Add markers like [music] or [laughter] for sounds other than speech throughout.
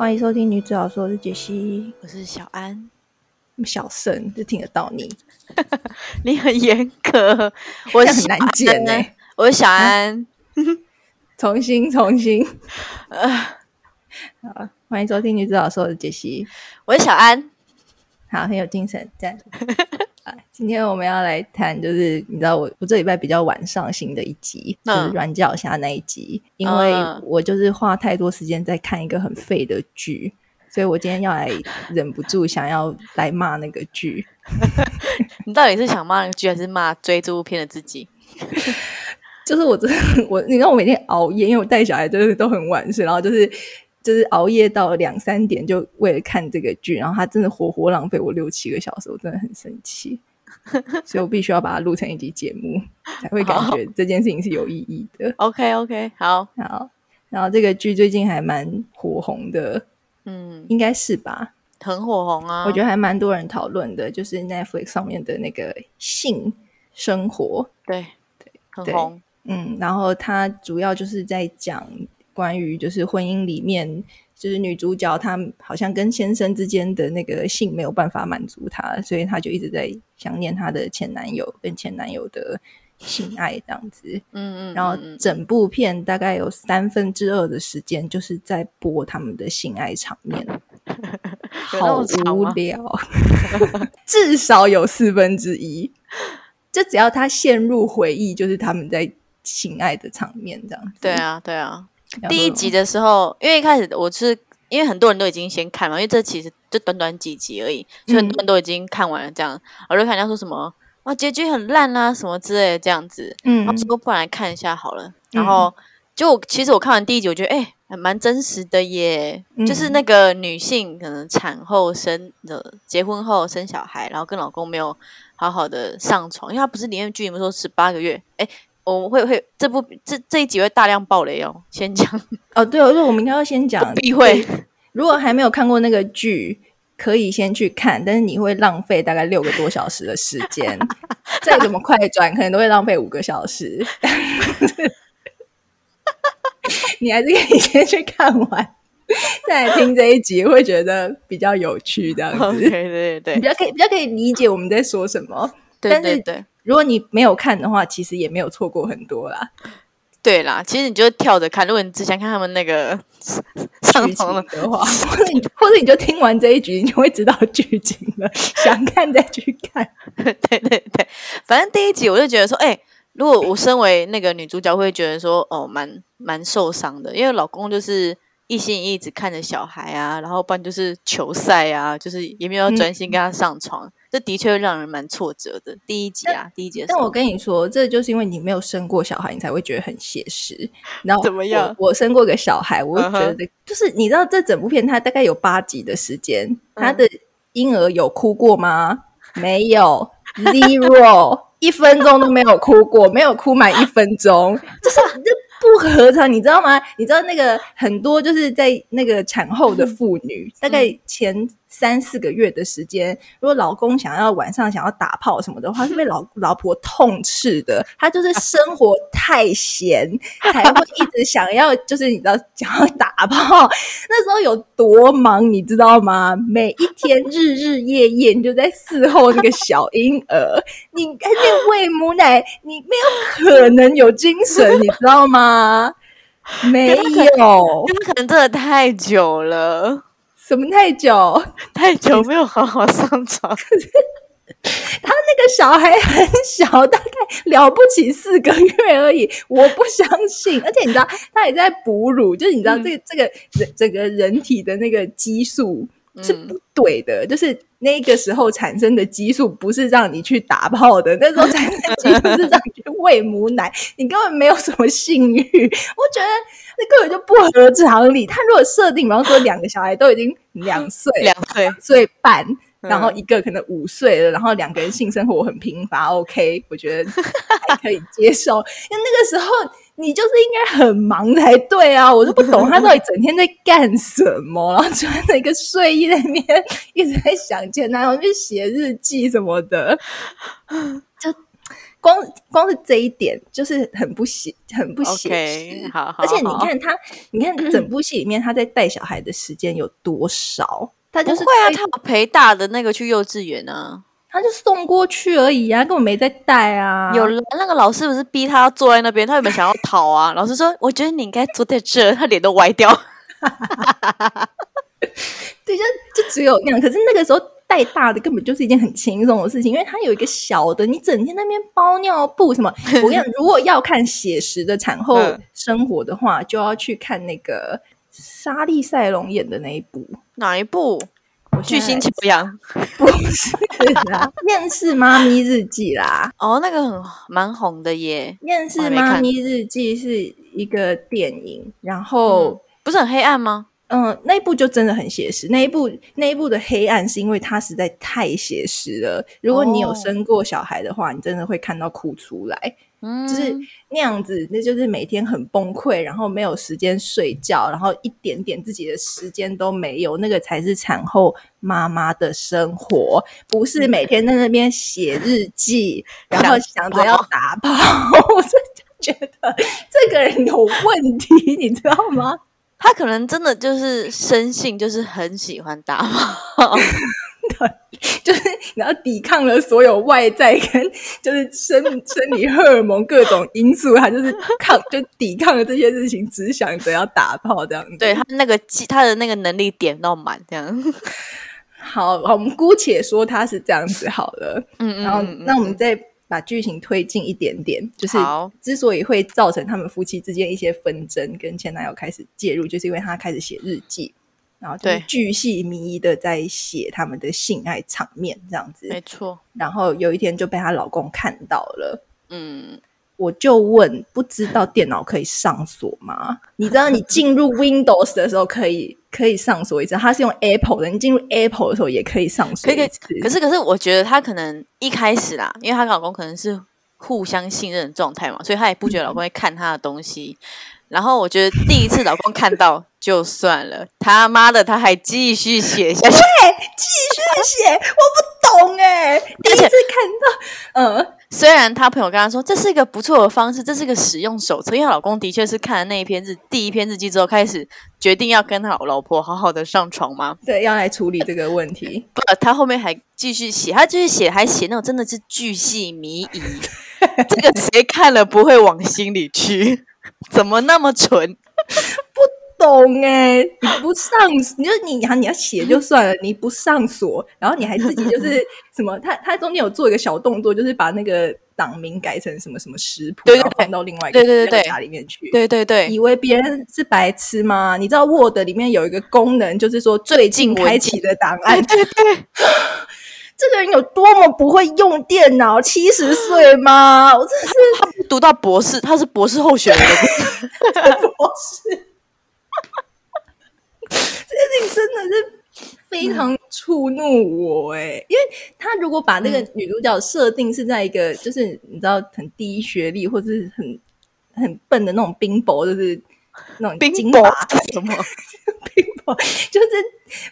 欢迎收听女子小说，我是杰西，我是小安。小声就听得到你，[laughs] 你很严格，[laughs] 我很难剪呢。我是小安，[laughs] 重新重新，好，欢迎收听女子小说，我是杰西，我是小安，好，很有精神，赞。今天我们要来谈，就是你知道我我这礼拜比较晚上新的一集，就是软脚虾那一集，因为我就是花太多时间在看一个很废的剧，所以我今天要来忍不住想要来骂那个剧。[laughs] 你到底是想骂那个剧，还是骂追这部片的自己？[laughs] 就是我真的我，你知道我每天熬夜，因为我带小孩就是都很晚睡，然后就是就是熬夜到两三点，就为了看这个剧，然后他真的活活浪费我六七个小时，我真的很生气。所以我必须要把它录成一集节目，才会感觉这件事情是有意义的。OK OK，好，好。然后这个剧最近还蛮火红的，嗯，应该是吧？很火红啊！我觉得还蛮多人讨论的，就是 Netflix 上面的那个性生活，对对，很红。嗯，然后它主要就是在讲关于就是婚姻里面。就是女主角，她好像跟先生之间的那个性没有办法满足她，所以她就一直在想念她的前男友跟前男友的性爱这样子。嗯嗯。然后整部片大概有三分之二的时间就是在播他们的性爱场面，[laughs] 好无聊。[laughs] 至少有四分之一，就只要他陷入回忆，就是他们在性爱的场面这样。对啊，对啊。第一集的时候，因为一开始我是因为很多人都已经先看了，因为这其实就短短几集而已，所以很多人都已经看完了。这样，我就看人家说什么啊，结局很烂啊，什么之类的这样子。嗯，然后说不然来看一下好了。然后就其实我看完第一集，我觉得哎，蛮真实的耶。就是那个女性可能产后生的，结婚后生小孩，然后跟老公没有好好的上床，因为她不是连续剧你们说十八个月，哎。我们会会这部这这一集会大量爆雷哦，[laughs] 先讲哦，对，我说我们应该要先讲，必会。如果还没有看过那个剧，可以先去看，但是你会浪费大概六个多小时的时间，[laughs] 再怎么快转，可能都会浪费五个小时。[laughs] 你还是可以先去看完，再来听这一集，会觉得比较有趣，这样子。对对对，比较可以比较可以理解我们在说什么。对对对。如果你没有看的话，其实也没有错过很多啦。对啦，其实你就跳着看。如果你只想看他们那个 [laughs] 上床的话，或者你或者你就听完这一局，你就会知道剧情了。想看再去看。[laughs] 对对对，反正第一集我就觉得说，哎，如果我身为那个女主角，会觉得说，哦，蛮蛮受伤的，因为老公就是一心一意只看着小孩啊，然后不然就是球赛啊，就是也没有专心跟他上床。这的确让人蛮挫折的。第一集啊，第一集。但我跟你说，这就是因为你没有生过小孩，你才会觉得很写实。然后怎么样？我生过个小孩，我觉得就是你知道，这整部片它大概有八集的时间，他的婴儿有哭过吗？没有，zero，[laughs] 一分钟都没有哭过，没有哭满一分钟，就是这不合常，你知道吗？你知道那个很多就是在那个产后的妇女，大概前。三四个月的时间，如果老公想要晚上想要打炮什么的话，是被老 [laughs] 老婆痛斥的。他就是生活太闲，才会一直想要，就是你知道想要打炮。那时候有多忙，你知道吗？每一天日日夜夜你就在伺候那个小婴儿，你还在喂母奶，你没有可能有精神，你知道吗？[laughs] 没有，可能真的太久了。怎么太久？[laughs] 太久没有好好上床。[laughs] 他那个小孩很小，大概了不起四个月而已。我不相信，[laughs] 而且你知道，他也在哺乳，就是你知道，这个这个人整个人体的那个激素是不对的，就是那个时候产生的激素不是让你去打炮的，那时候产生激素是让你去喂母奶，你根本没有什么性欲。我觉得。那根本就不合常理。他如果设定，比方说两个小孩都已经两岁、[laughs] 两岁、岁半，然后一个可能五岁了，然后两个人性生活很贫乏，OK，我觉得还可以接受。因为那个时候你就是应该很忙才对啊！我就不懂他到底整天在干什么，然后穿着一个睡衣在那边一直在想前男友去写日记什么的，[laughs] 就光光是这一点就是很不写，很不写实。好，而且你看他，你看整部戏里面他在带小孩的时间有多少？他就是会啊，他陪大的那个去幼稚园啊，他就送过去而已啊，根本没在带啊。有那个老师不是逼他坐在那边，他有没有想要逃啊？老师说：“我觉得你应该坐在这。”他脸都歪掉。[laughs] 对，就就只有那样。可是那个时候带大的根本就是一件很轻松的事情，因为他有一个小的，你整天那边包尿布什么。[laughs] 我跟你讲，如果要看写实的产后生活的话，就要去看那个莎莉赛隆演的那一部。哪一部？巨星求养？[laughs] 不是啦，《厌世妈咪日记》啦。哦，那个很蛮红的耶，《厌世妈咪日记》是一个电影，然后不是很黑暗吗？嗯，那一部就真的很写实。那一部那一部的黑暗是因为它实在太写实了。如果你有生过小孩的话，你真的会看到哭出来。嗯，就是那样子，那就是每天很崩溃，然后没有时间睡觉，然后一点点自己的时间都没有。那个才是产后妈妈的生活，不是每天在那边写日记，然后想着要打炮。[laughs] 我真的觉得这个人有问题，你知道吗？他可能真的就是生性就是很喜欢打炮，[laughs] 对，[laughs] 就是然后抵抗了所有外在跟就是生生理荷尔蒙各种因素，他就是抗就抵抗了这些事情，只想着要打炮这样子。对他那个他的那个能力点到满这样。[laughs] 好，我们姑且说他是这样子好了。嗯嗯，然后那我们再。把剧情推进一点点，就是之所以会造成他们夫妻之间一些纷争，跟前男友开始介入，就是因为他开始写日记，然后就巨细靡遗的在写他们的性爱场面，这样子没错。然后有一天就被她老公看到了，嗯。我就问，不知道电脑可以上锁吗？你知道你进入 Windows 的时候可以可以上锁一次，他是用 Apple 的，你进入 Apple 的时候也可以上锁可以。可是可是，我觉得她可能一开始啦，因为她老公可能是互相信任的状态嘛，所以她也不觉得老公会看她的东西。然后我觉得第一次老公看到就算了，他妈的他还继续写下去，对，继续写，我不懂哎，第一次看到，嗯。虽然他朋友跟他说这是一个不错的方式，这是个使用手册，因为老公的确是看了那一篇日第一篇日记之后，开始决定要跟他老婆好好的上床吗？对，要来处理这个问题。不，他后面还继续写，他继续写，还写那种真的是巨细靡遗，[laughs] 这个谁看了不会往心里去？[laughs] 怎么那么蠢？[laughs] 不。懂哎，你不上，你就你你要写就算了，你不上锁，然后你还自己就是 [laughs] 什么，他他中间有做一个小动作，就是把那个档名改成什么什么食谱，然后放到另外一个对对夹里面去，对对对，以为别人是白痴吗？你知道 Word 里面有一个功能，就是说最近开启的档案，对对，这个人有多么不会用电脑？七十岁吗？[laughs] 我真的是他读到博士，他是博士候选人，博士。[laughs] 这件事情真的是非常触怒我哎，因为他如果把那个女主角设定是在一个就是你知道很低学历或者是很很笨的那种冰雹，就是那种冰雹什么 [laughs] 冰雹，就是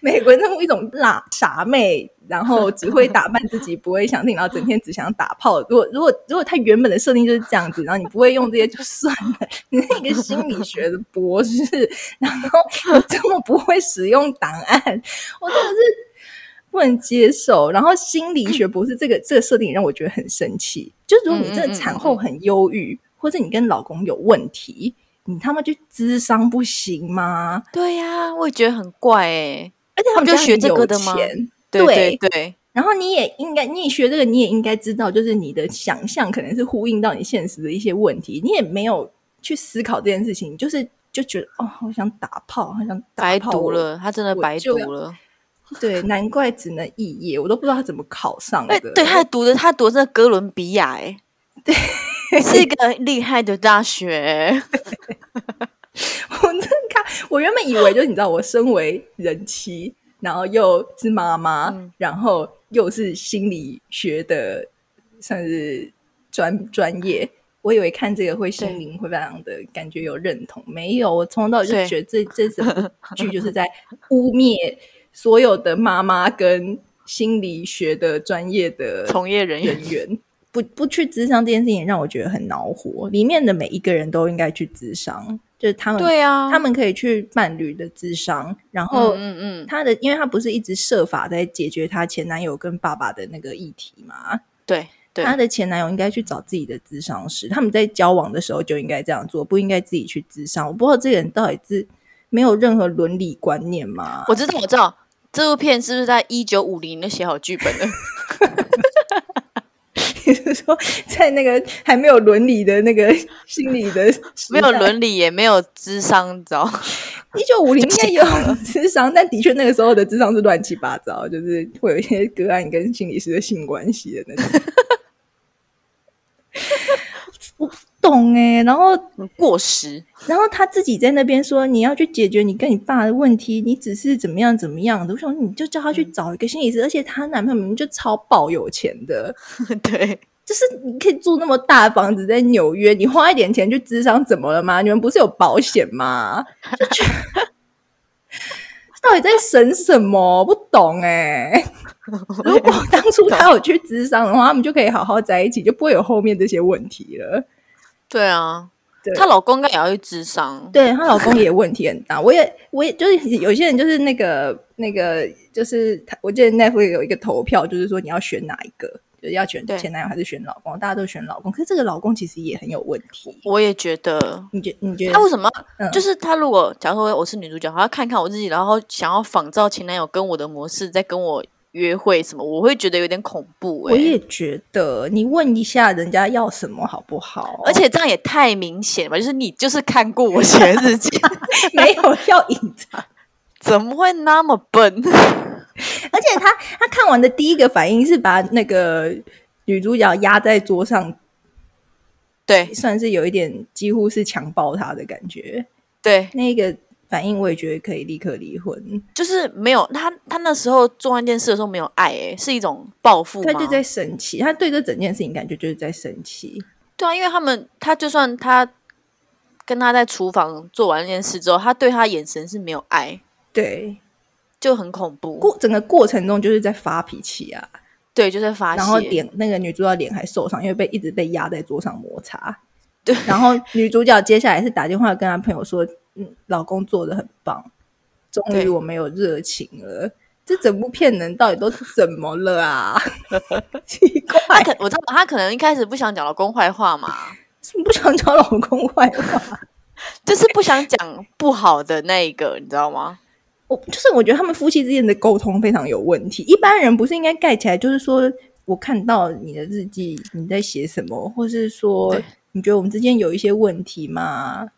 美国那种一种辣傻妹。然后只会打扮自己，不会想听，然后整天只想打炮。如果如果如果他原本的设定就是这样子，然后你不会用这些就算了。[laughs] 你是一个心理学的博士，然后你这么不会使用档案，我真的是不能接受。然后心理学博士这个这个设定让我觉得很生气。就如果你真的产后很忧郁，或者你跟老公有问题，你他妈就智商不行吗？对呀，我也觉得很怪哎。而且他们就学这个的吗？对对，然后你也应该，你也学这个，你也应该知道，就是你的想象可能是呼应到你现实的一些问题，你也没有去思考这件事情，就是就觉得哦，好想打炮，好想白读了，他真的白读了，对，难怪只能肄业，我都不知道他怎么考上的。对他读的，他读的哥伦比亚，哎，[laughs] 对，是一个厉害的大学。[laughs] 我真看，我原本以为，就是你知道，我身为人妻。然后又是妈妈，然后又是心理学的，算是专专业。我以为看这个会心灵会非常的感觉有认同，没有。我从头到尾就觉得这这整部剧就是在污蔑所有的妈妈跟心理学的专业的从业人员。不不去智商这件事情让我觉得很恼火。里面的每一个人都应该去智商，就是他们对啊，他们可以去伴侣的智商，然后嗯嗯，他的，因为他不是一直设法在解决他前男友跟爸爸的那个议题嘛？对，对他的前男友应该去找自己的智商师，他们在交往的时候就应该这样做，不应该自己去智商。我不知道这个人到底是没有任何伦理观念吗？我知道，我知道，这部片是不是在一九五零就写好剧本了？[laughs] 你是说，在那个还没有伦理的那个心理的 [laughs] 没有伦理，也没有智商，你知道？一九五零应该有 [laughs] 智商，但的确那个时候的智商是乱七八糟，就是会有一些个案跟心理师的性关系的那种。我 [laughs] 懂哎、然后很过时。然后他自己在那边说你要去解决你跟你爸的问题，你只是怎么样怎么样的。我想你就叫他去找一个心理师，而且她男朋友明明就超爆 [laughs] 有钱的，对，就是你可以住那么大的房子在纽约，你花一点钱去智商怎么了吗？你们不是有保险吗？就觉得 [laughs] 到底在省什么？不懂哎、如果当初他有去智商的话，他们就可以好好在一起，就不会有后面这些问题了。对啊，对她老公应该也要去智商。对她老公也问题很大，我也我也就是有些人就是那个那个就是，我记得 Netflix 有一个投票，就是说你要选哪一个，就是要选前男友还是选老公，大家都选老公，可是这个老公其实也很有问题。我也觉得，你觉你觉得他为什么嗯就是他如果假如说我是女主角，他要看看我自己，然后想要仿照前男友跟我的模式，再跟我约会什么，我会觉得有点恐怖哎、我也觉得，你问一下人家要什么好不好？而且这样也太明显了吧？就是你就是看过我写的日记，[laughs] 没有要隐藏，怎么会那么笨？[laughs] 而且他他看完的第一个反应是把那个女主角压在桌上，对算是有一点几乎是强暴她的感觉。对，那个反应我也觉得可以立刻离婚。就是没有他，他那时候做那件事的时候没有爱、欸，是一种报复？他就在生气，他对这整件事情感觉就是在生气。对啊，因为他们他就算他跟他在厨房做完那件事之后，他对他眼神是没有爱，对，就很恐怖。过整个过程中就是在发脾气啊，对，就在发泄。然后脸那个女主角脸还受伤，因为被一直被压在桌上摩擦。对，然后女主角接下来是打电话跟她朋友说：“嗯，老公做的很棒，终于我没有热情了。”这整部片人到底都怎么了啊？[laughs] 奇他怪，可我知道他可能一开始不想讲老公坏话嘛，[laughs] 不想讲老公坏话。就是不想讲不好的那一个，你知道吗？我就是我觉得他们夫妻之间的沟通非常有问题。一般人不是应该盖起来，就是说我看到你的日记，你在写什么，或是说你觉得我们之间有一些问题吗？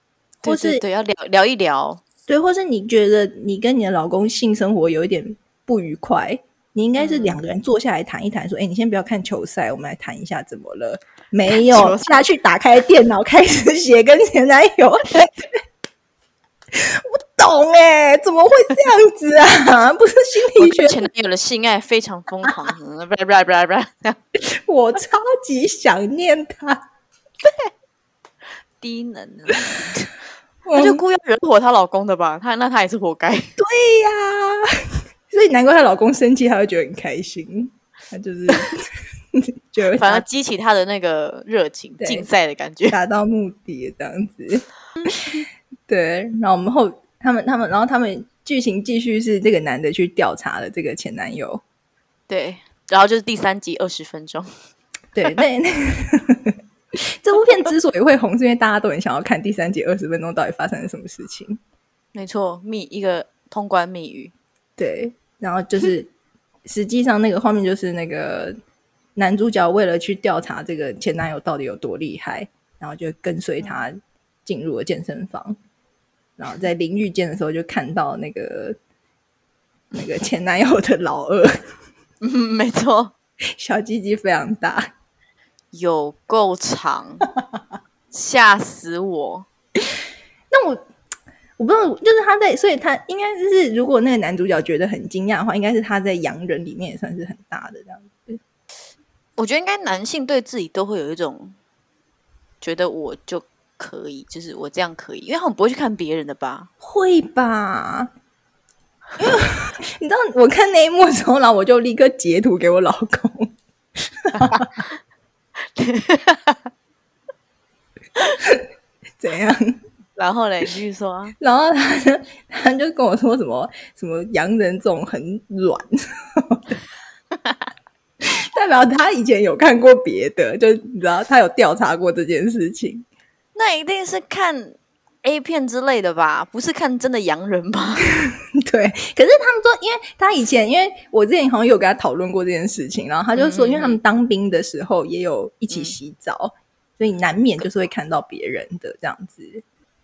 或是对对对，要聊聊一聊。对，或是你觉得你跟你的老公性生活有一点不愉快，你应该是嗯两个人坐下来谈一谈，说：“哎、你先不要看球赛，我们来谈一下怎么了？”没有下去打开电脑开始写跟前男友。[laughs] 不懂哎、怎么会这样子啊？不是心我理学前男友的性爱非常疯狂，嗯不不不不 [laughs] 我超级想念他，低能啊！她就故意要惹火她老公的吧？她那她也是活该。[laughs] 对呀、所以难怪她老公生气，她会觉得很开心。她就是 [laughs] 觉得反而激起她的那个热情，竞赛的感觉。[laughs] 达到目的这样子。对，然后我们后他们他们，然后他们剧情继续是这个男的去调查了这个前男友。对，然后就是第三集二十分钟。对，那那 [laughs] 这部片之所以会红，是因为大家都很想要看第三集二十分钟到底发生了什么事情。没错，密一个通关密语。对，然后就是实际上那个画面就是那个男主角为了去调查这个前男友到底有多厉害，然后就跟随他进入了健身房，然后在淋浴间的时候就看到那个那个前男友的老二嗯，没错，小鸡鸡非常大，有够长，[laughs] 吓死我！那我。我不知道，就是他在，所以他应该就是，如果那个男主角觉得很惊讶的话，应该是他在洋人里面也算是很大的这样子。我觉得应该男性对自己都会有一种觉得我就可以，就是我这样可以，因为他们不会去看别人的吧？会吧？因为 [laughs] 你知道，我看那一幕的时候，然后我就立刻截图给我老公，[laughs] [laughs] 怎样？然后嘞，继续说。然后他就他就跟我说什么什么洋人这种很软，[laughs] 代表他以前有看过别的，就你知道他有调查过这件事情。那一定是看 A 片之类的吧？不是看真的洋人吧？[laughs] 对。可是他们说，因为他以前，因为我之前好像有跟他讨论过这件事情，然后他就说，因为他们当兵的时候也有一起洗澡，所以难免就是会看到别人的这样子。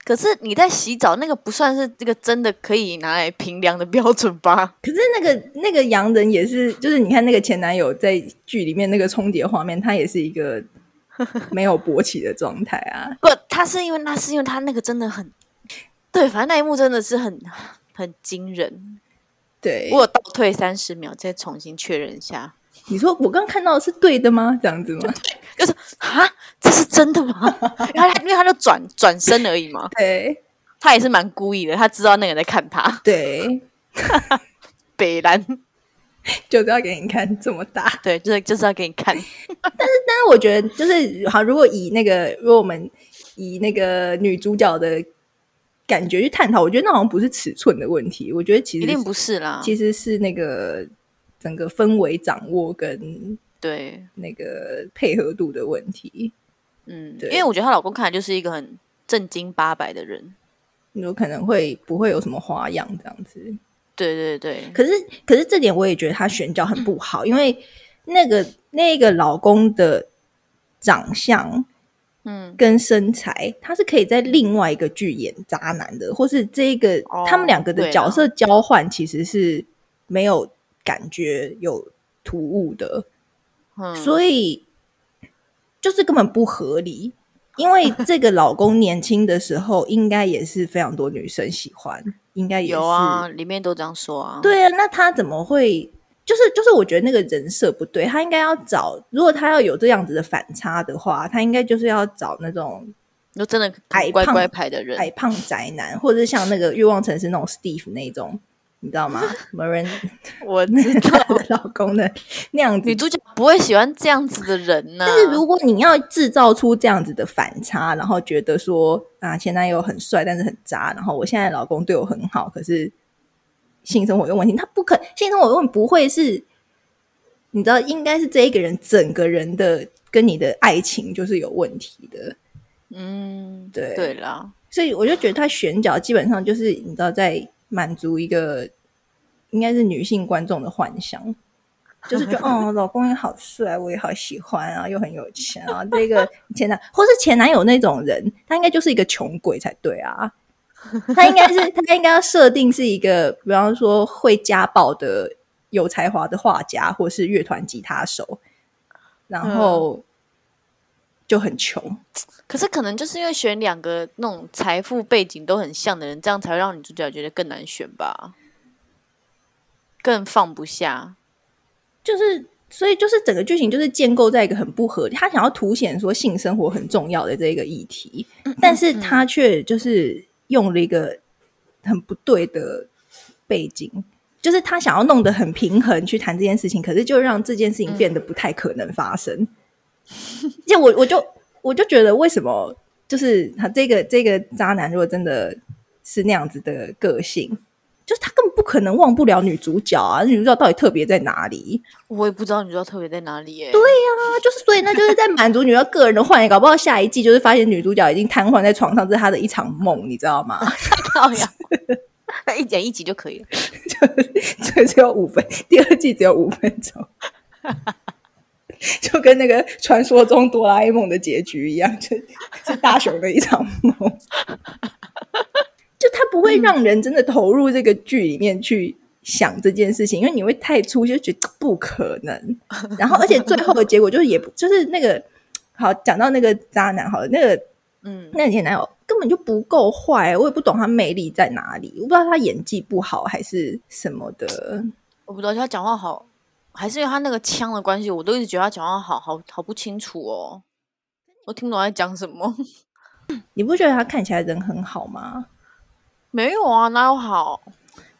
可是你在洗澡，那个不算是这个真的可以拿来评量的标准吧？[laughs] 可是那个那个洋人也是，就是你看那个前男友在剧里面那个重叠画面，他也是一个 [laughs] 没有勃起的状态啊。不，他是因为那是因为他那个真的很对，反正那一幕真的是很很惊人。对，我倒退三十秒再重新确认一下。你说我刚看到的是对的吗？这样子吗？就是啊，这是真的吗？[laughs] 因为因为他就转转身而已嘛。对，他也是蛮故意的，他知道那个人在看他。对，[laughs] 北兰 [laughs] 就是要给你看这么大。对，就是就是要给你看。[laughs] 但是，但是我觉得就是好，如果以那个，如果我们以那个女主角的感觉去探讨，我觉得那好像不是尺寸的问题。我觉得其实一定不是啦，其实是那个。整个氛围掌握跟对那个配合度的问题，嗯，对，因为我觉得她老公看来就是一个很正经八百的人，有可能会不会有什么花样这样子？对对对。可是可是这点我也觉得他选角很不好，因为那个那个老公的长相，嗯，跟身材，他是可以在另外一个剧演渣男的，或是这个他们两个的角色交换其实是没有。感觉有突兀的，所以就是根本不合理。因为这个老公年轻的时候，应该也是非常多女生喜欢，应该有啊，里面都这样说啊。对啊，那他怎么会？就是就是，我觉得那个人设不对。他应该要找，如果他要有这样子的反差的话，他应该就是要找那种就真的矮乖乖牌的人，矮胖宅男，或者是像那个欲望城市那种 Steve 那种。你知道吗？[laughs] 某人我知道 [laughs] 老公的那样子，女主角不会喜欢这样子的人呢。但是如果你要制造出这样子的反差，然后觉得说啊，前男友很帅，但是很渣，然后我现在老公对我很好，可是性生活有问题，他不可性生活问题不会是？你知道，应该是这一个人整个人的跟你的爱情就是有问题的。嗯，对对啦，所以我就觉得他选角基本上就是你知道在。满足一个应该是女性观众的幻想，[laughs] 就是觉得 [laughs] 哦，老公也好帅，我也好喜欢啊，又很有钱啊。这个前男或是前男友那种人，他应该就是一个穷鬼才对啊。他应该是 [laughs] 他应该要设定是一个，比方说会家暴的有才华的画家，或是乐团吉他手，然后就很穷。可是可能就是因为选两个那种财富背景都很像的人，这样才会让女主角觉得更难选吧，更放不下。就是，所以就是整个剧情就是建构在一个很不合理，他想要凸显说性生活很重要的这个议题，但是他却就是用了一个很不对的背景，就是他想要弄得很平衡去谈这件事情，可是就让这件事情变得不太可能发生。就我我就。我就觉得，为什么就是他这个这个渣男，如果真的是那样子的个性，就是他根本不可能忘不了女主角啊！女主角到底特别在哪里？我也不知道女主角特别在哪里耶。对呀，就是所以那就是在满足女主角个人的幻想，搞不好下一季就是发现女主角已经瘫痪在床上，这是她的一场梦，你知道吗？[laughs] 好呀，一剪一集就可以了，[laughs] 就只有五分，第二季只有五分钟。[laughs] 就跟那个传说中哆啦 A 梦的结局一样，就是大雄的一场梦。[laughs] 就他不会让人真的投入这个剧里面去想这件事情，因为你会太粗，就觉得不可能。然后，而且最后的结果就是，也不就是那个好讲到那个渣男，好了，那个嗯，那前男友根本就不够坏，我也不懂他魅力在哪里，我不知道他演技不好还是什么的，我不知道他讲话好。还是因为他那个腔的关系，我都一直觉得他讲话好好好不清楚哦，我听不懂在讲什么。[laughs] 你不觉得他看起来人很好吗？没有啊，哪有好？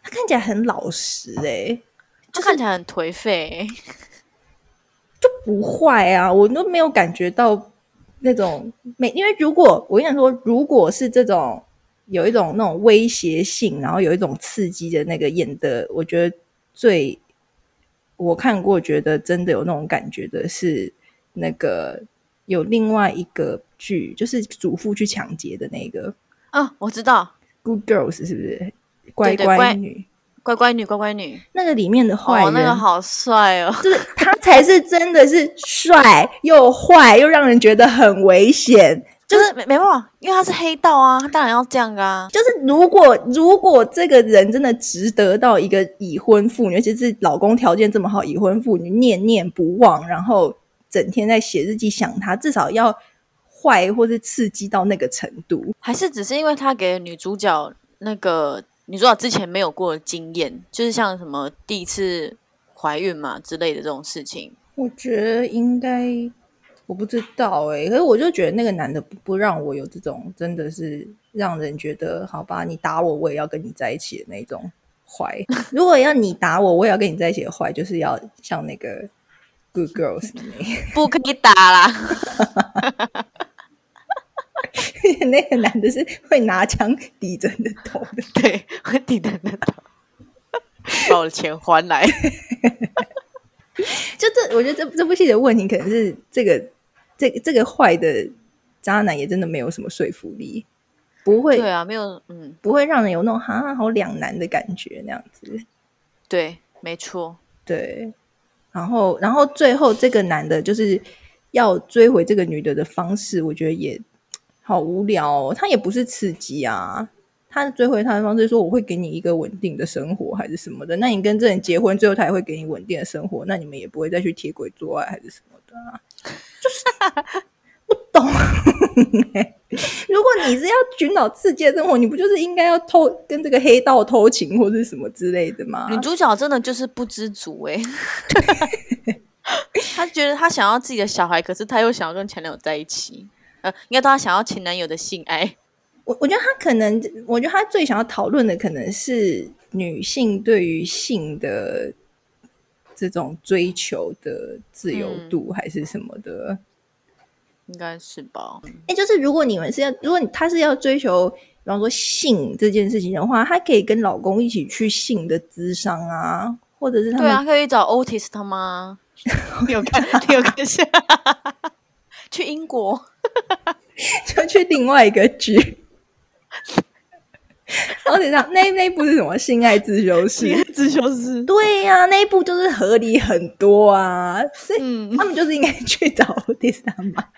他看起来很老实哎，就看起来很颓废，[laughs] 就不坏啊，我都没有感觉到那种没，因为如果我跟你说，如果是这种有一种那种威胁性，然后有一种刺激的那个演的，我觉得最我看过，觉得真的有那种感觉的是那个有另外一个剧，就是祖父去抢劫的那个啊，我知道，Good Girls 是不是乖乖女？乖乖女，乖乖女，那个里面的坏人，那个好帅哦！[laughs] 就是他才是真的是帅又坏又让人觉得很危险，就是没没办法，因为他是黑道啊，他当然要这样啊。就是如果如果这个人真的值得到一个已婚妇女，尤其是老公条件这么好，已婚妇女念念不忘，然后整天在写日记想他，至少要坏或是刺激到那个程度，还是只是因为他给女主角那个。女主角之前没有过经验，就是像什么第一次怀孕嘛之类的这种事情，我觉得应该我不知道哎，可是我就觉得那个男的不不让我有这种真的是让人觉得好吧，你打我我也要跟你在一起的那种坏。[laughs] 如果要你打我，我也要跟你在一起的坏，就是要像那个 Good Girls 那 [laughs] 不可以打啦。[laughs] 那个男的是会拿枪抵着你的头的，对，会抵着你的头，把我的钱还来。就这，我觉得这这部戏的问题可能是这个这这个坏的渣男也真的没有什么说服力，不会对啊，没有嗯，不会让人有那种哈好两难的感觉那样子。对，没错，对。然后，然后最后这个男的就是要追回这个女的的方式，我觉得也。好无聊，哦，他也不是刺激啊。他追回他的方式说：“我会给你一个稳定的生活，还是什么的。”那你跟这人结婚，最后他也会给你稳定的生活，那你们也不会再去铁轨做爱，还是什么的啊？就 [laughs] 是不懂。[laughs] 如果你是要寻找刺激的生活，你不就是应该要偷跟这个黑道偷情，或者什么之类的吗？女主角真的就是不知足哎，[laughs] 他觉得她想要自己的小孩，可是她又想要跟前男友在一起。呃应该都他想要前男友的性爱，我我觉得她可能，我觉得她最想要讨论的可能是女性对于性的这种追求的自由度，还是什么的，应该是吧？哎，就是如果你们是要，如果他是要追求，比方说性这件事情的话，他可以跟老公一起去性的咨商啊，或者是他对啊，可以找 Otis 他妈，[laughs] 你有看？你有看下？[laughs] 去英国，[laughs] 就去另外一个剧。而且上那那部是什么？性爱自修室，自修室。[laughs] 对呀，那一部就是合理很多啊。所以他们就是应该去找第三版，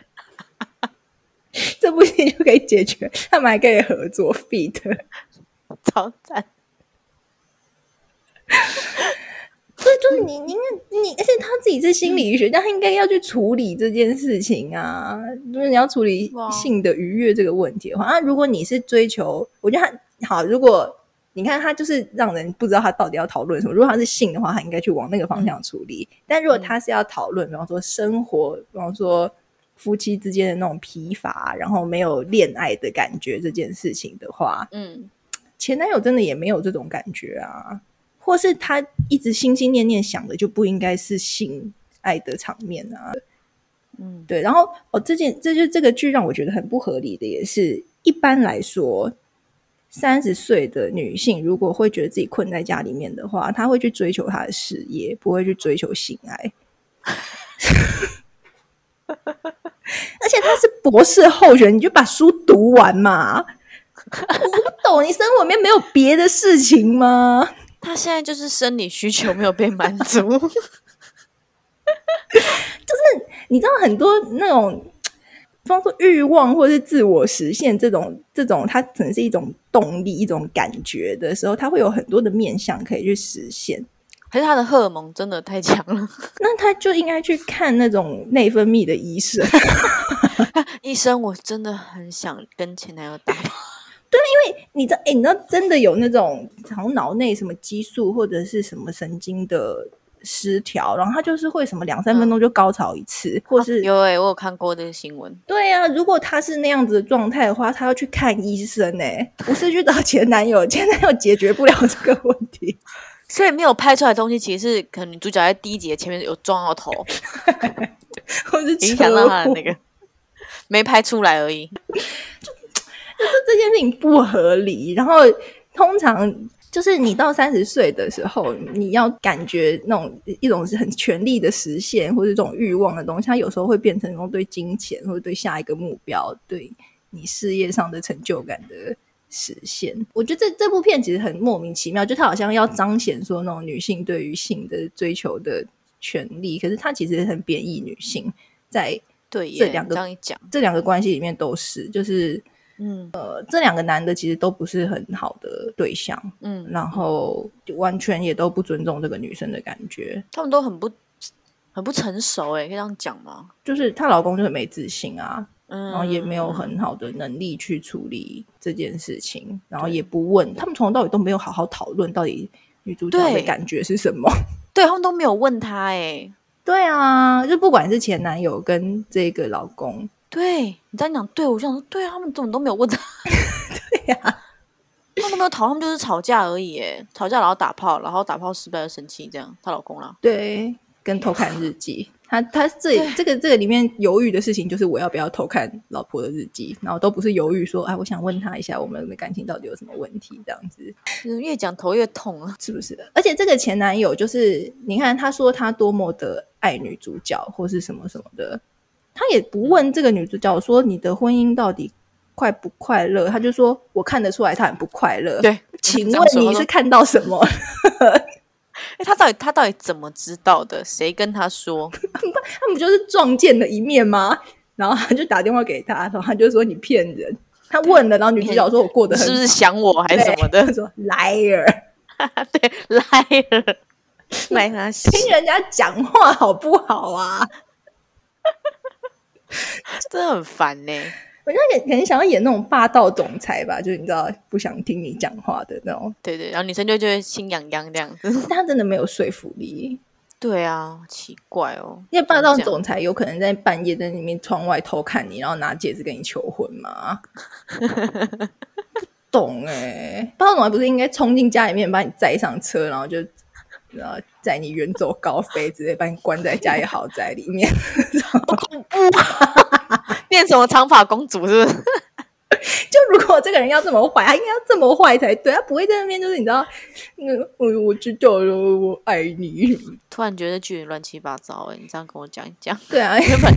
这部戏就可以解决。他们还可以合作 feat，超赞。[laughs] 所以就是你，你你，而且他自己是心理学家，他应该要去处理这件事情啊。就是你要处理性的愉悦这个问题的话，那如果你是追求，我觉得他好。如果你看他就是让人不知道他到底要讨论什么。如果他是性的话，他应该去往那个方向处理。但如果他是要讨论，比方说生活，比方说夫妻之间的那种疲乏，然后没有恋爱的感觉这件事情的话，嗯，前男友真的也没有这种感觉啊。或是他一直心心念念想的就不应该是性爱的场面啊，嗯，对。然后哦，这件这就这个剧让我觉得很不合理的，也是一般来说，三十岁的女性如果会觉得自己困在家里面的话，她会去追求她的事业，不会去追求性爱。[laughs] 而且她是博士候选你就把书读完嘛。我不懂，你生活里面没有别的事情吗？他现在就是生理需求没有被满足，[laughs] 就是你知道很多那种，比方说欲望或者是自我实现这种这种，它可能是一种动力、一种感觉的时候，它会有很多的面向可以去实现。可是他的荷尔蒙真的太强了，[laughs] 那他就应该去看那种内分泌的医生。[laughs] 医生，我真的很想跟前男友打。[laughs] 对，因为你知道，哎，你知道真的有那种从脑内什么激素或者是什么神经的失调，然后他就是会什么两三分钟就高潮一次，或是有哎，我有看过这个新闻。对呀，如果他是那样子的状态的话，他要去看医生呢，不是去找前男友，前男友解决不了这个问题。所以没有拍出来的东西，其实是可能女主角在第一集的前面有撞到头，[laughs] 或是影响到她的那个没拍出来而已。[laughs] 就是这件事情不合理。然后通常就是你到三十岁的时候，你要感觉那种一种是很权力的实现，或者这种欲望的东西，它有时候会变成那种对金钱或者对下一个目标，对你事业上的成就感的。实现，我觉得这这部片其实很莫名其妙，就它好像要彰显说那种女性对于性的追求的权利，可是它其实很贬义女性，在对耶，这两个这样一讲，这两个关系里面都是，就是嗯。呃，这两个男的其实都不是很好的对象，嗯，然后完全也都不尊重这个女生的感觉，他们都很不很不成熟，哎，可以这样讲吗？就是她老公就很没自信啊，嗯，然后也没有很好的能力去处理这件事情，然后也不问，他们从头到尾都没有好好讨论到底女主角的感觉是什么。[laughs] 对他们都没有问他，哎，对啊，就不管是前男友跟这个老公，对你这样讲，对我想说，对啊，他们怎么都没有问他？[laughs] 对呀、他们都没有讨论，他们就是吵架而已，哎，吵架然后打炮，然后打炮失败就生气，这样她老公啦，对，跟偷看日记，他他这这个这个里面犹豫的事情就是我要不要偷看老婆的日记，然后都不是犹豫说，哎，我想问他一下我们的感情到底有什么问题，这样子就是越讲头越痛啊。是不是？而且这个前男友就是，你看他说他多么的爱女主角或是什么什么的，他也不问这个女主角说你的婚姻到底快不快乐，他就说我看得出来他很不快乐。对，请问你是看到什么？[laughs] 哎，他到底他到底怎么知道的？谁跟他说？[laughs] 他们不就是撞见了一面吗？然后他就打电话给他，然后他就说你骗人。他问了，然后女主角说我过得很是不是想我还是什么的他？说 liar，[laughs] 对，liar，，来他听人家讲话好不好啊？[laughs] 真的很烦呢、我觉得可能想要演那种霸道总裁吧，就是你知道不想听你讲话的那种，对对，然后女生就觉得心痒痒这样子。但他真的没有说服力。对啊，奇怪哦。因为霸道总裁有可能在半夜在里面窗外偷看你，然后拿戒指跟你求婚吗？[laughs] 不懂哎、霸道总裁不是应该冲进家里面把你载上车，然后就然后载你远走高飞，直接把你关在家里豪宅里面？[laughs] [laughs] 变什么长发公主是不是？[laughs] 就如果这个人要这么坏，他应该要这么坏才对，他不会在那边就是你知道，嗯，我我知道了，我爱你。突然觉得剧乱七八糟哎、你这样跟我讲一讲，对啊，原本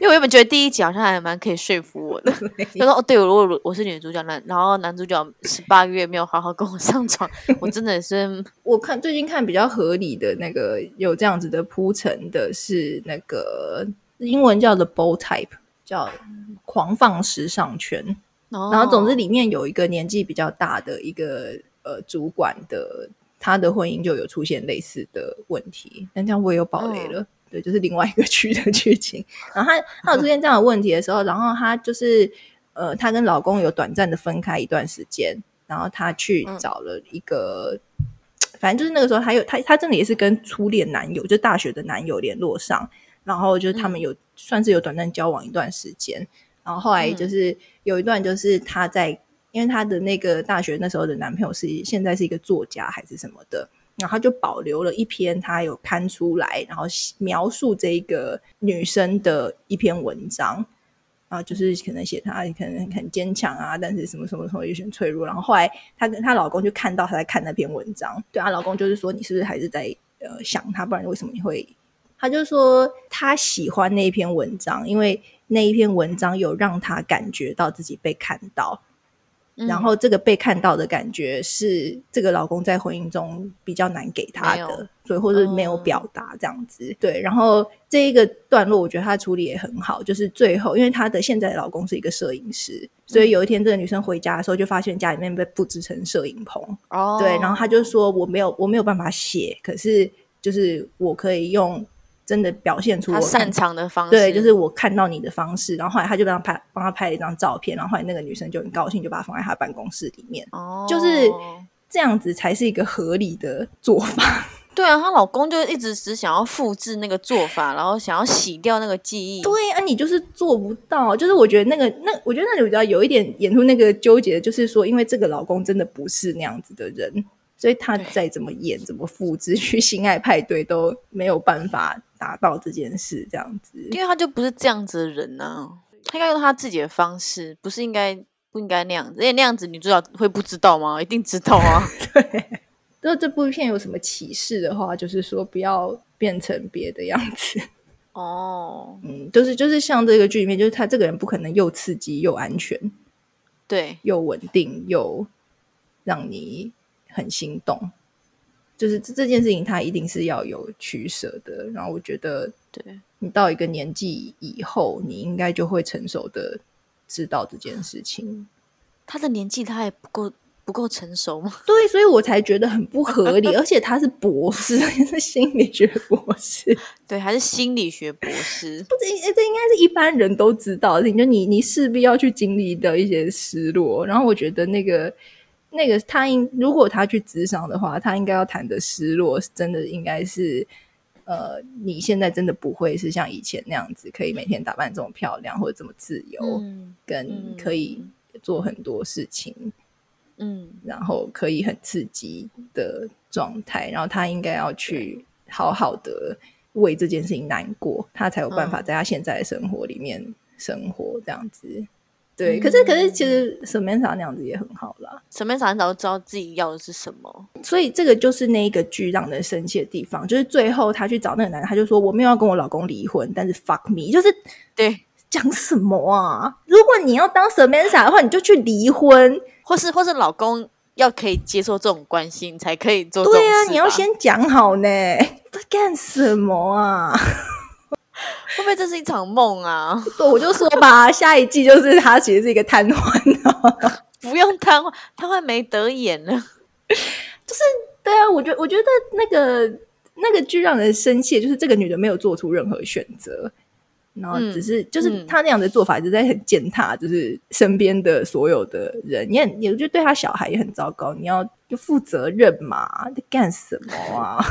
因为我原本觉得第一集好像还蛮可以说服我的，他说哦，对，如果我是女主角，男然后男主角十八个月没有好好跟我上床，我真的是我看最近看比较合理的那个有这样子的铺陈的是那个英文叫 The Bold Type，叫狂放时尚圈。然然后总之里面有一个年纪比较大的一个呃主管的，他的婚姻就有出现类似的问题，但这样我也有爆雷了。[laughs] 对，就是另外一个区的剧情。然后他他有出现这样的问题的时候，然后他就是呃，她跟老公有短暂的分开一段时间，然后她去找了一个，反正就是那个时候，还有她她真的也是跟初恋男友，就大学的男友联络上，然后就是他们有、算是有短暂交往一段时间，然后后来就是有一段就是她在，因为她的那个大学那时候的男朋友是现在是一个作家还是什么的，然后他就保留了一篇她有刊出来，然后描述这一个女生的一篇文章。啊，就是可能写她可能很坚强啊，但是什么什么什么有些脆弱。然后后来她跟她老公就看到她在看那篇文章，对她老公就是说你是不是还是在呃想她，不然为什么你会？她就说她喜欢那一篇文章，因为那一篇文章有让他感觉到自己被看到，嗯。然后这个被看到的感觉是这个老公在婚姻中比较难给他的，所以或者没有表达这样子。对，然后这一个段落我觉得他处理也很好，就是最后因为她的现在的老公是一个摄影师，所以有一天这个女生回家的时候就发现家里面被布置成摄影棚，哦，对，然后他就说我没有我没有办法写，可是就是我可以用真的表现出我他擅长的方式，对，就是我看到你的方式，然后后来他就帮他拍帮他拍了一张照片，然后后来那个女生就很高兴，就把它放在他办公室里面，哦，就是这样子才是一个合理的做法。[laughs] 对啊，她老公就一直只想要复制那个做法，然后想要洗掉那个记忆。对啊，你就是做不到，就是我觉得那个那我觉得那里比较有一点演出那个纠结，就是说因为这个老公真的不是那样子的人。所以他再怎么演、怎么复制去性爱派对都没有办法达到这件事，这样子，因为他就不是这样子的人呢。他应该用他自己的方式，不是应该不应该那样子？而且那样子女主角会不知道吗？一定知道啊。[laughs] 对。如果这部片有什么启示的话，就是说不要变成别的样子。[laughs] 哦，嗯，就是就是像这个剧里面，就是他这个人不可能又刺激又安全，对，又稳定又让你很心动。就是这这件事情，他一定是要有取舍的。然后我觉得，对你到一个年纪以后，你应该就会成熟的知道这件事情。他的年纪他还不够不够成熟吗？[laughs] 对，所以我才觉得很不合理。而且他是博士，[laughs] 是心理学博士，[laughs] 对，还是心理学博士？不，这这应该是一般人都知道的事情，就你你势必要去经历的一些失落。然后我觉得那个。那个他应如果他去职场的话，他应该要谈的失落，真的应该是，呃，你现在真的不会是像以前那样子，可以每天打扮这么漂亮，或者这么自由，跟可以做很多事情，嗯，然后可以很刺激的状态，然后他应该要去好好的为这件事情难过，他才有办法在他现在的生活里面生活这样子。对，可是可是，其实沈面莎那样子也很好啦。沈面莎很早就知道自己要的是什么，所以这个就是那一个剧让人生气的地方，就是最后她去找那个男人，她就说我没有要跟我老公离婚，但是 fuck me，就是对讲什么啊？如果你要当沈面莎的话，你就去离婚，或是或是老公要可以接受这种关心，才可以做。对啊，你要先讲好呢，[laughs] 在干什么啊？[laughs] 会不会这是一场梦啊？对，我就说吧，下一季就是他其实是一个瘫痪 [laughs] 不用瘫痪，瘫痪没得演了。就是对啊，我觉我觉得那个那个剧让人生气，就是这个女的没有做出任何选择，然后只是就是她那样的做法，就在很践踏，就是身边的所有的人，也也就对她小孩也很糟糕。你要就负责任嘛，在干什么啊？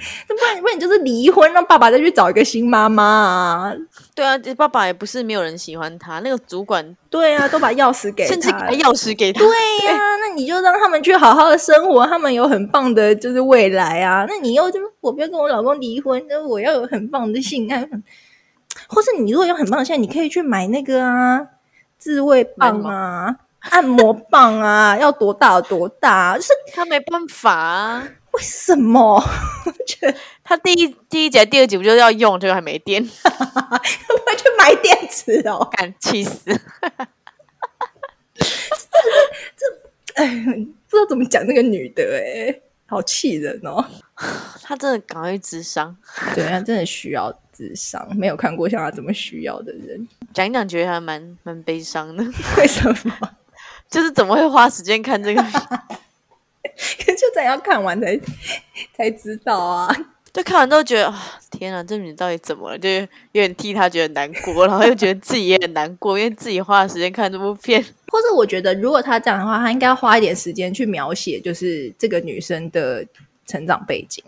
[laughs] 那不然，不然你就是离婚，让爸爸再去找一个新妈妈啊？对啊，爸爸也不是没有人喜欢他。那个主管，对啊，都把钥匙给甚至把钥匙给他。对呀，那你就让他们去好好的生活，他们有很棒的，就是未来啊。那你又这么，我不要跟我老公离婚，那我要有很棒的性爱，或是你如果有很棒的性爱，你可以去买那个啊，自慰棒啊，按摩棒啊，要多大有多大，就是他没办法啊。为什么？我 [laughs] 觉得他第一第一节、第二集不就要用，结果还没电，他会去买电池哦，[laughs] 敢气死！这这哎，不知道怎么讲那个女的，哎，好气人哦！[sighs] 她真的赶快智商，对他真的需要智商，没有看过像她这么需要的人。讲一讲，觉得还蛮蛮悲伤的。[laughs] 为什么？就是怎么会花时间看这个？[laughs] 就这样看完才才知道啊！[laughs] 就看完之后觉得啊，天啊，这女到底怎么了？就有点替她觉得难过，然后又觉得自己也很难过，因为自己花了时间看这部片。或者我觉得，如果她这样的话，她应该花一点时间去描写，就是这个女生的成长背景，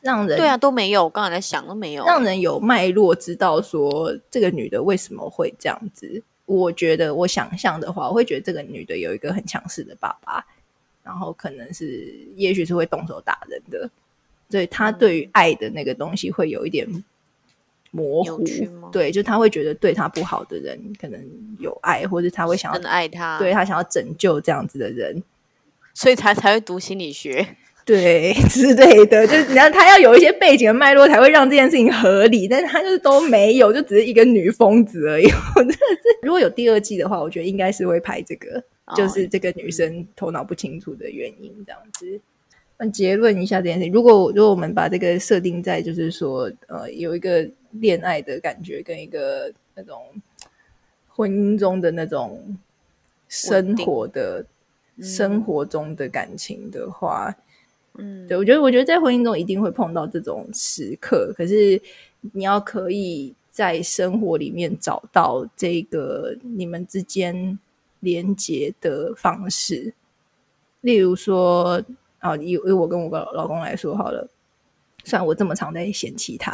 让人对啊都没有。我刚才在想都没有，让人有脉络，知道说这个女的为什么会这样子。我觉得我想象的话，我会觉得这个女的有一个很强势的爸爸。然后可能是，也许是会动手打人的，所以他对于爱的那个东西会有一点模糊。对，就他会觉得对他不好的人可能有爱，或者他会想要爱他，对他想要拯救这样子的人，所以才才会读心理学，[laughs] 对之类的。就是你看，他要有一些背景的脉络，才会让这件事情合理。但是他就是都没有，就只是一个女疯子而已。[laughs] 我真的是，如果有第二季的话，我觉得应该是会拍这个。就是这个女生头脑不清楚的原因，这样子。那结论一下这件事：如果如果我们把这个设定在，就是说，呃，有一个恋爱的感觉，跟一个那种婚姻中的那种生活的生活中的感情的话，嗯，对我觉得，我觉得在婚姻中一定会碰到这种时刻。可是你要可以在生活里面找到这个你们之间。连接的方式，例如说，啊，以以我跟我老老公来说好了，虽然我这么常在嫌弃他，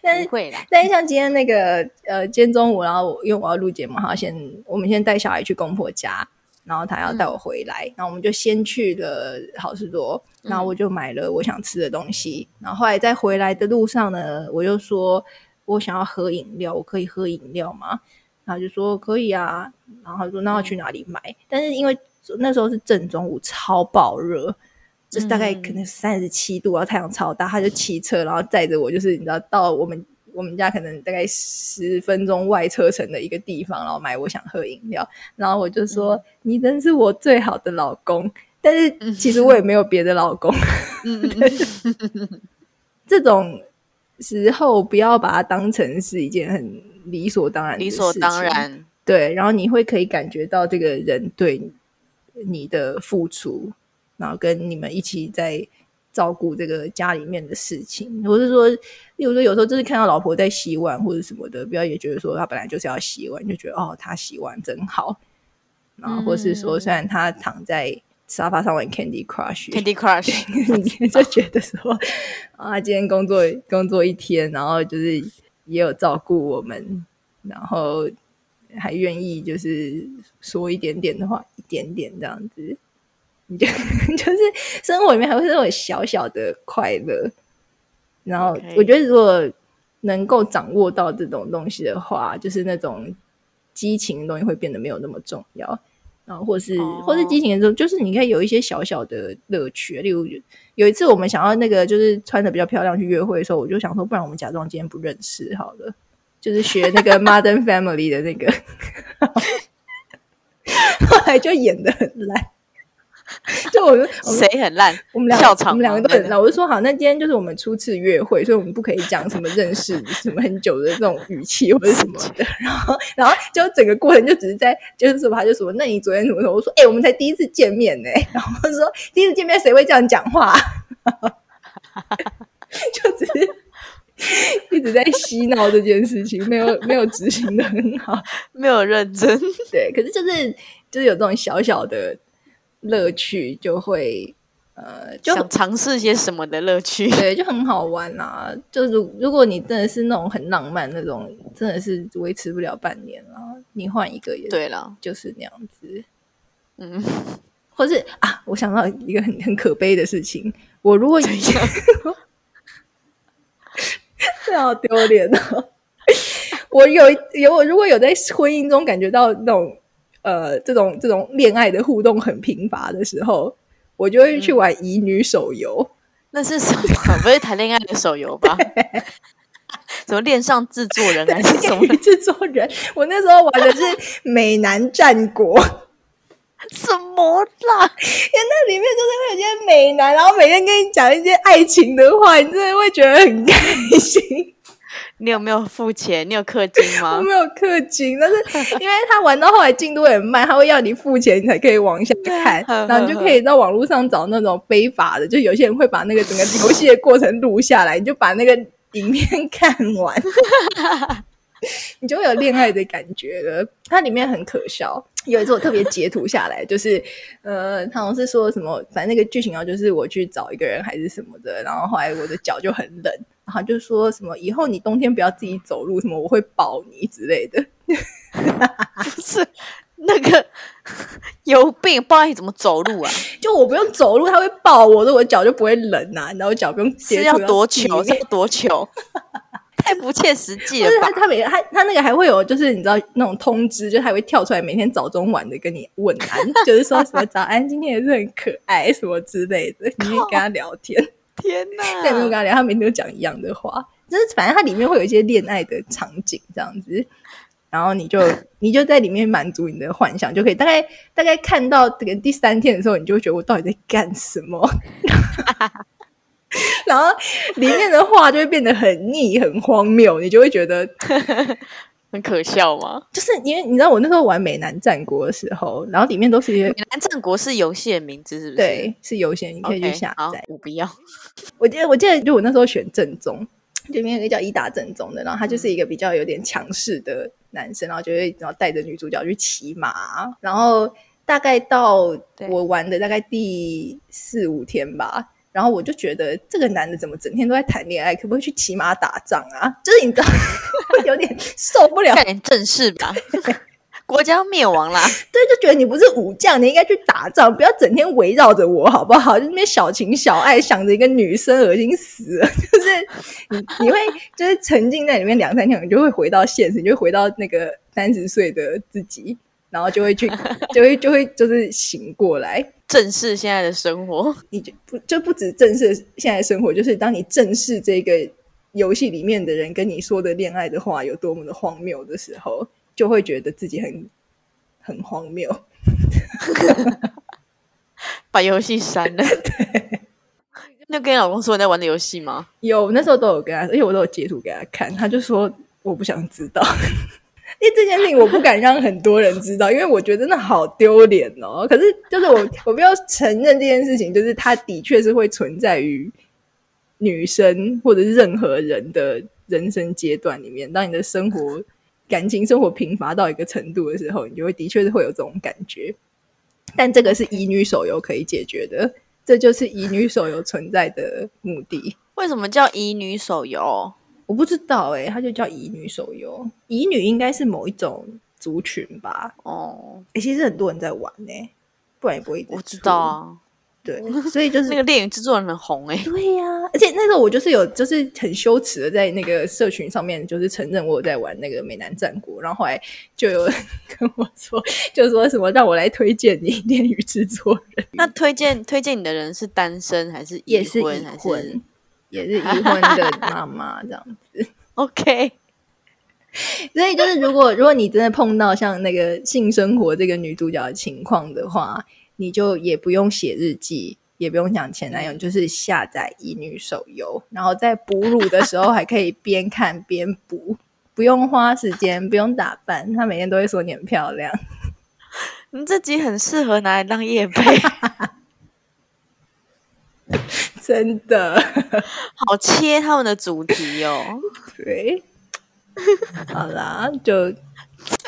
但是会啦。但是像今天那个，呃，今天中午，然后因为我要录节目，哈，先我们先带小孩去公婆家。然后他要带我回来，然后我们就先去了好事多，然后我就买了我想吃的东西，然后后来在回来的路上呢，我就说我想要喝饮料，我可以喝饮料吗？然后就说可以啊，然后说那要去哪里买？但是因为那时候是正中午，超爆热，就是大概可能三十七度，然后太阳超大，他就骑车然后载着我，就是你知道到我们。我们家可能大概十分钟外车程的一个地方，然后买我想喝饮料，然后我就说：“你真是我最好的老公。”但是其实我也没有别的老公。[laughs] [laughs] 这种时候不要把它当成是一件很理所当然、理所当然。对，然后你会可以感觉到这个人对你的付出，然后跟你们一起在。照顾这个家里面的事情，或是说，例如说，有时候就是看到老婆在洗碗或者什么的，不要也觉得说他本来就是要洗碗，就觉得哦，他洗碗真好。然后，或是说，虽然他躺在沙发上玩 Candy Crush，Candy Crush，你就 [laughs] 觉得说啊，今天工作工作一天，然后就是也有照顾我们，然后还愿意就是说一点点的话，一点点这样子。你就 [laughs] 就是生活里面还会是那种小小的快乐，然后我觉得如果能够掌握到这种东西的话，就是那种激情的东西会变得没有那么重要，然后或是或是激情的时候，就是你可以有一些小小的乐趣，例如有一次我们想要那个就是穿的比较漂亮去约会的时候，我就想说，不然我们假装今天不认识好了，就是学那个 Modern Family 的那个，[laughs] 后来就演的很烂。[laughs] 就我谁很烂？我们两个，我们两个都很烂。我就说好，那今天就是我们初次约会，所以我们不可以讲什么认识什么很久的这种语气或者什么的。然后，然后就整个过程就只是在就是什么，他就说，那你昨天怎么说？我说，哎，我们才第一次见面呢。然后他说，第一次见面谁会这样讲话？[laughs] 就只是一直在嬉闹这件事情，没有没有执行的很好，[laughs] 没有认真。对，可是就是就是有这种小小的。乐趣就会，呃，就想尝试些什么的乐趣，对，就很好玩啊。就如如果你真的是那种很浪漫那种，真的是维持不了半年啊。你换一个也对了，就是那样子。嗯，或是啊，我想到一个很很可悲的事情，我如果怎样，[laughs] 这好丢脸哦。[laughs] 我有有我如果有在婚姻中感觉到那种。呃，这种这种恋爱的互动很频繁的时候，我就会去玩乙女手游。那是什么？不是谈恋爱的手游吧？[laughs] 什么恋上制作人还是什么制作人？我那时候玩的是美男战国。[laughs] 什么啦？因为那里面就是会有些美男，然后每天跟你讲一些爱情的话，你真的会觉得很开心。你有没有付钱？你有氪金吗？[laughs] 我没有氪金，但是因为他玩到后来进度很慢，他会要你付钱你才可以往下看，然后你就可以到网络上找那种非法的，就有些人会把那个整个游戏的过程录下来，你就把那个影片 [laughs] 看完，[laughs] 你就会有恋爱的感觉了。它里面很可笑，有一次我特别截图下来，就是呃，他好像是说什么，反正那个剧情啊，就是我去找一个人还是什么的，然后后来我的脚就很冷。他就说什么以后你冬天不要自己走路，什么我会抱你之类的。不 [laughs] 是那个有病，抱你怎么走路啊？[laughs] 就我不用走路，他会抱我，的我脚就不会冷呐。然后脚不用是要多球，是要多球，[laughs] 太不切实际了。他他每他他那个还会有，就是你知道那种通知，就他会跳出来，每天早中晚的跟你问安，就是说什么早安，今天也是很可爱什么之类的，你可以跟他聊天。天哪！在没有跟他聊，他每天都讲一样的话，就是反正它里面会有一些恋爱的场景这样子，然后你就你就在里面满足你的幻想，就可以大概大概看到这个第三天的时候，你就会觉得我到底在干什么？[laughs] 然后里面的话就会变得很腻、很荒谬，你就会觉得。很可笑吗？就是因为你知道，我那时候玩美男战国的时候，然后里面都是一些美男战国是游戏的名字，是不是？对，是游戏，你可以去下载。我不要。我记得，我记得，就我那时候选正宗，里面有一个叫伊达正宗的，然后他就是一个比较有点强势的男生，然后就会然后带着女主角去骑马，然后大概到我玩的大概第四五天吧。然后我就觉得这个男的怎么整天都在谈恋爱，可不可以去骑马打仗啊？就是你知道，会有点受不了，干点正事吧，国家灭亡啦！[laughs] 对，就觉得你不是武将，你应该去打仗，不要整天围绕着我，好不好？就那边小情小爱，想着一个女生，恶心死了。[laughs] 就是你，你会就是沉浸在里面两三天，你就会回到现实，你就回到那个三十岁的自己，然后就会去，就会就会就是醒过来，[laughs] 正视现在的生活。你就不就不止正视现在生活，就是当你正视这个游戏里面的人跟你说的恋爱的话有多么的荒谬的时候。就会觉得自己很很荒谬，[laughs] 把游戏删了。对，那跟你老公说你在玩的游戏吗？有，那时候都有跟他，而且我都有截图给他看，他就说我不想知道，因为这件事情我不敢让很多人知道，因为我觉得那好丢脸哦。可是就是我，我不要承认这件事情，就是它的确是会存在于女生或者是任何人的人生阶段里面，当你的生活。感情生活贫乏到一个程度的时候，你就会的确是会有这种感觉。但这个是乙女手游可以解决的，这就是乙女手游存在的目的。为什么叫乙女手游？我不知道哎，它就叫乙女手游。乙女应该是某一种族群吧？哦，哎，其实很多人在玩呢，不然也不会。我知道啊。对，所以就是 [laughs] 那个电影制作人很红哎。对呀，而且那时候我就是有，就是很羞耻的在那个社群上面，就是承认我有在玩那个美男战国。然后后来就有人跟我说，[laughs] 就说什么让我来推荐你电影制作人。那推荐推荐你的人是单身还是也是已婚？也是已婚的妈妈 [laughs] 这样子。OK，所以就是如果如果你真的碰到像那个性生活这个女主角的情况的话。你就也不用写日记，也不用讲前男友，就是下载乙女手游，然后在哺乳的时候还可以边看边补，不用花时间，不用打扮，她每天都会说你很漂亮。[laughs] 你这集很适合拿来当夜配，[laughs] [laughs] 真的好切他们的主题哦。[laughs] 对，好啦，就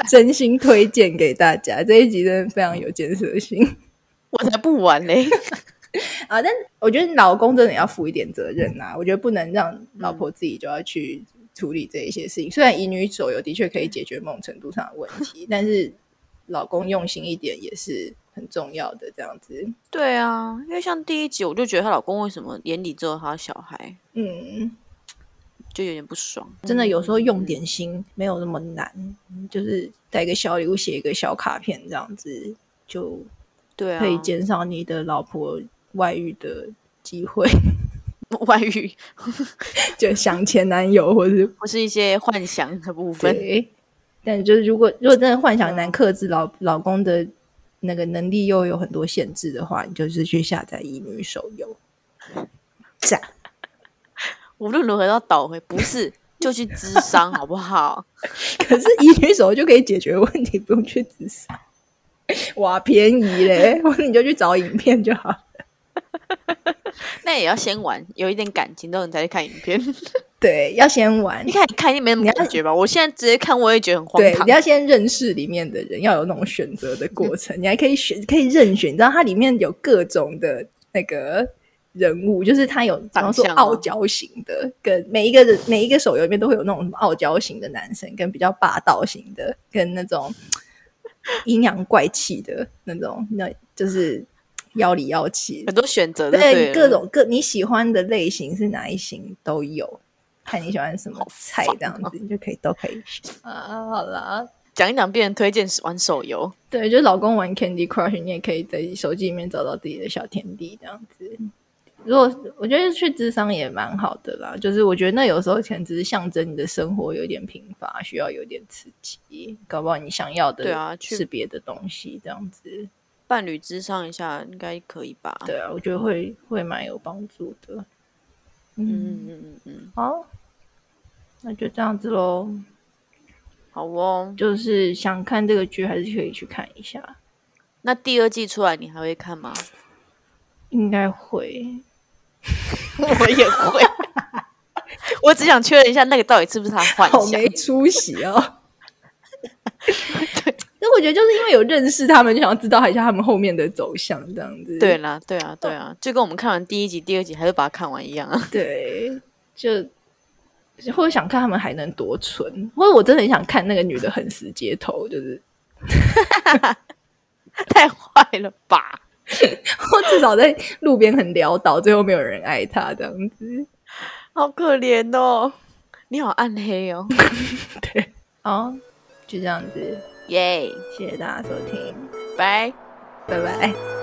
真心推荐给大家，这一集真的非常有建设性。我才不玩嘞！[laughs] 啊，但我觉得老公真的要负一点责任呐。我觉得不能让老婆自己就要去处理这一些事情。虽然乙女手游的确可以解决某种程度上的问题，但是老公用心一点也是很重要的。这样子，对啊，因为像第一集，我就觉得她老公为什么眼里只有她小孩，嗯，就有点不爽。真的有时候用点心没有那么难，就是带个小礼物，写一个小卡片，这样子就。对，可以减少你的老婆外遇的机会。[laughs] 外遇 [laughs] 就想前男友，或是或是一些幻想的部分。但就是如果如果真的幻想难克制老老公的那个能力又有很多限制的话，你就是去下载乙女手游。这样 [laughs] 无论如何要倒回，不是就去智商好不好？[laughs] 可是乙女手游就可以解决问题，不用去智商。哇，便宜嘞！[laughs] 你就去找影片就好。[laughs] 那也要先玩，有一点感情的人才去看影片。[laughs] 对，要先玩。你看，你看，你没什么感觉吧？我现在直接看，我也觉得很荒唐。你要先认识里面的人，要有那种选择的过程。[laughs] 你还可以选，可以任选。你知道它里面有各种的那个人物，就是它有，比方说傲娇型的，跟每一个人每一个手游里面都会有那种傲娇型的男生，跟比较霸道型的，跟那种。阴阳怪气的那种，那就是妖里妖气，很多选择对各种各你喜欢的类型是哪一型都有，看你喜欢什么菜这样子，你就可以都可以啊。好啦，讲一讲别人推荐玩手游，对，就是老公玩 Candy Crush，你也可以在手机里面找到自己的小天地这样子。如果我觉得去智商也蛮好的啦，就是我觉得那有时候可能只是象征你的生活有点贫乏，需要有点刺激，搞不好你想要的对啊是别的东西，这样子伴侣智商一下应该可以吧？对啊，我觉得会会蛮有帮助的。嗯嗯嗯嗯，好，那就这样子喽。好哦，就是想看这个剧还是可以去看一下。那第二季出来你还会看吗？应该会。[laughs] 我也会，[laughs] 我只想确认一下，那个到底是不是他幻想？没出息哦。[laughs] 所以我觉得就是因为有认识他们，就想要知道一下他们后面的走向这样子。对啦，对啊，对啊，就跟我们看完第一集、第二集还是把它看完一样啊。对，就。或者想看他们还能多纯，或者我真的很想看那个女的很死街头，就是 [laughs] 太坏了吧？或至少在路边很潦倒，最后没有人爱她这样子，好可怜哦！你好暗黑哦，[laughs] 对，哦，就这样子。耶。谢谢大家收听。拜。拜拜。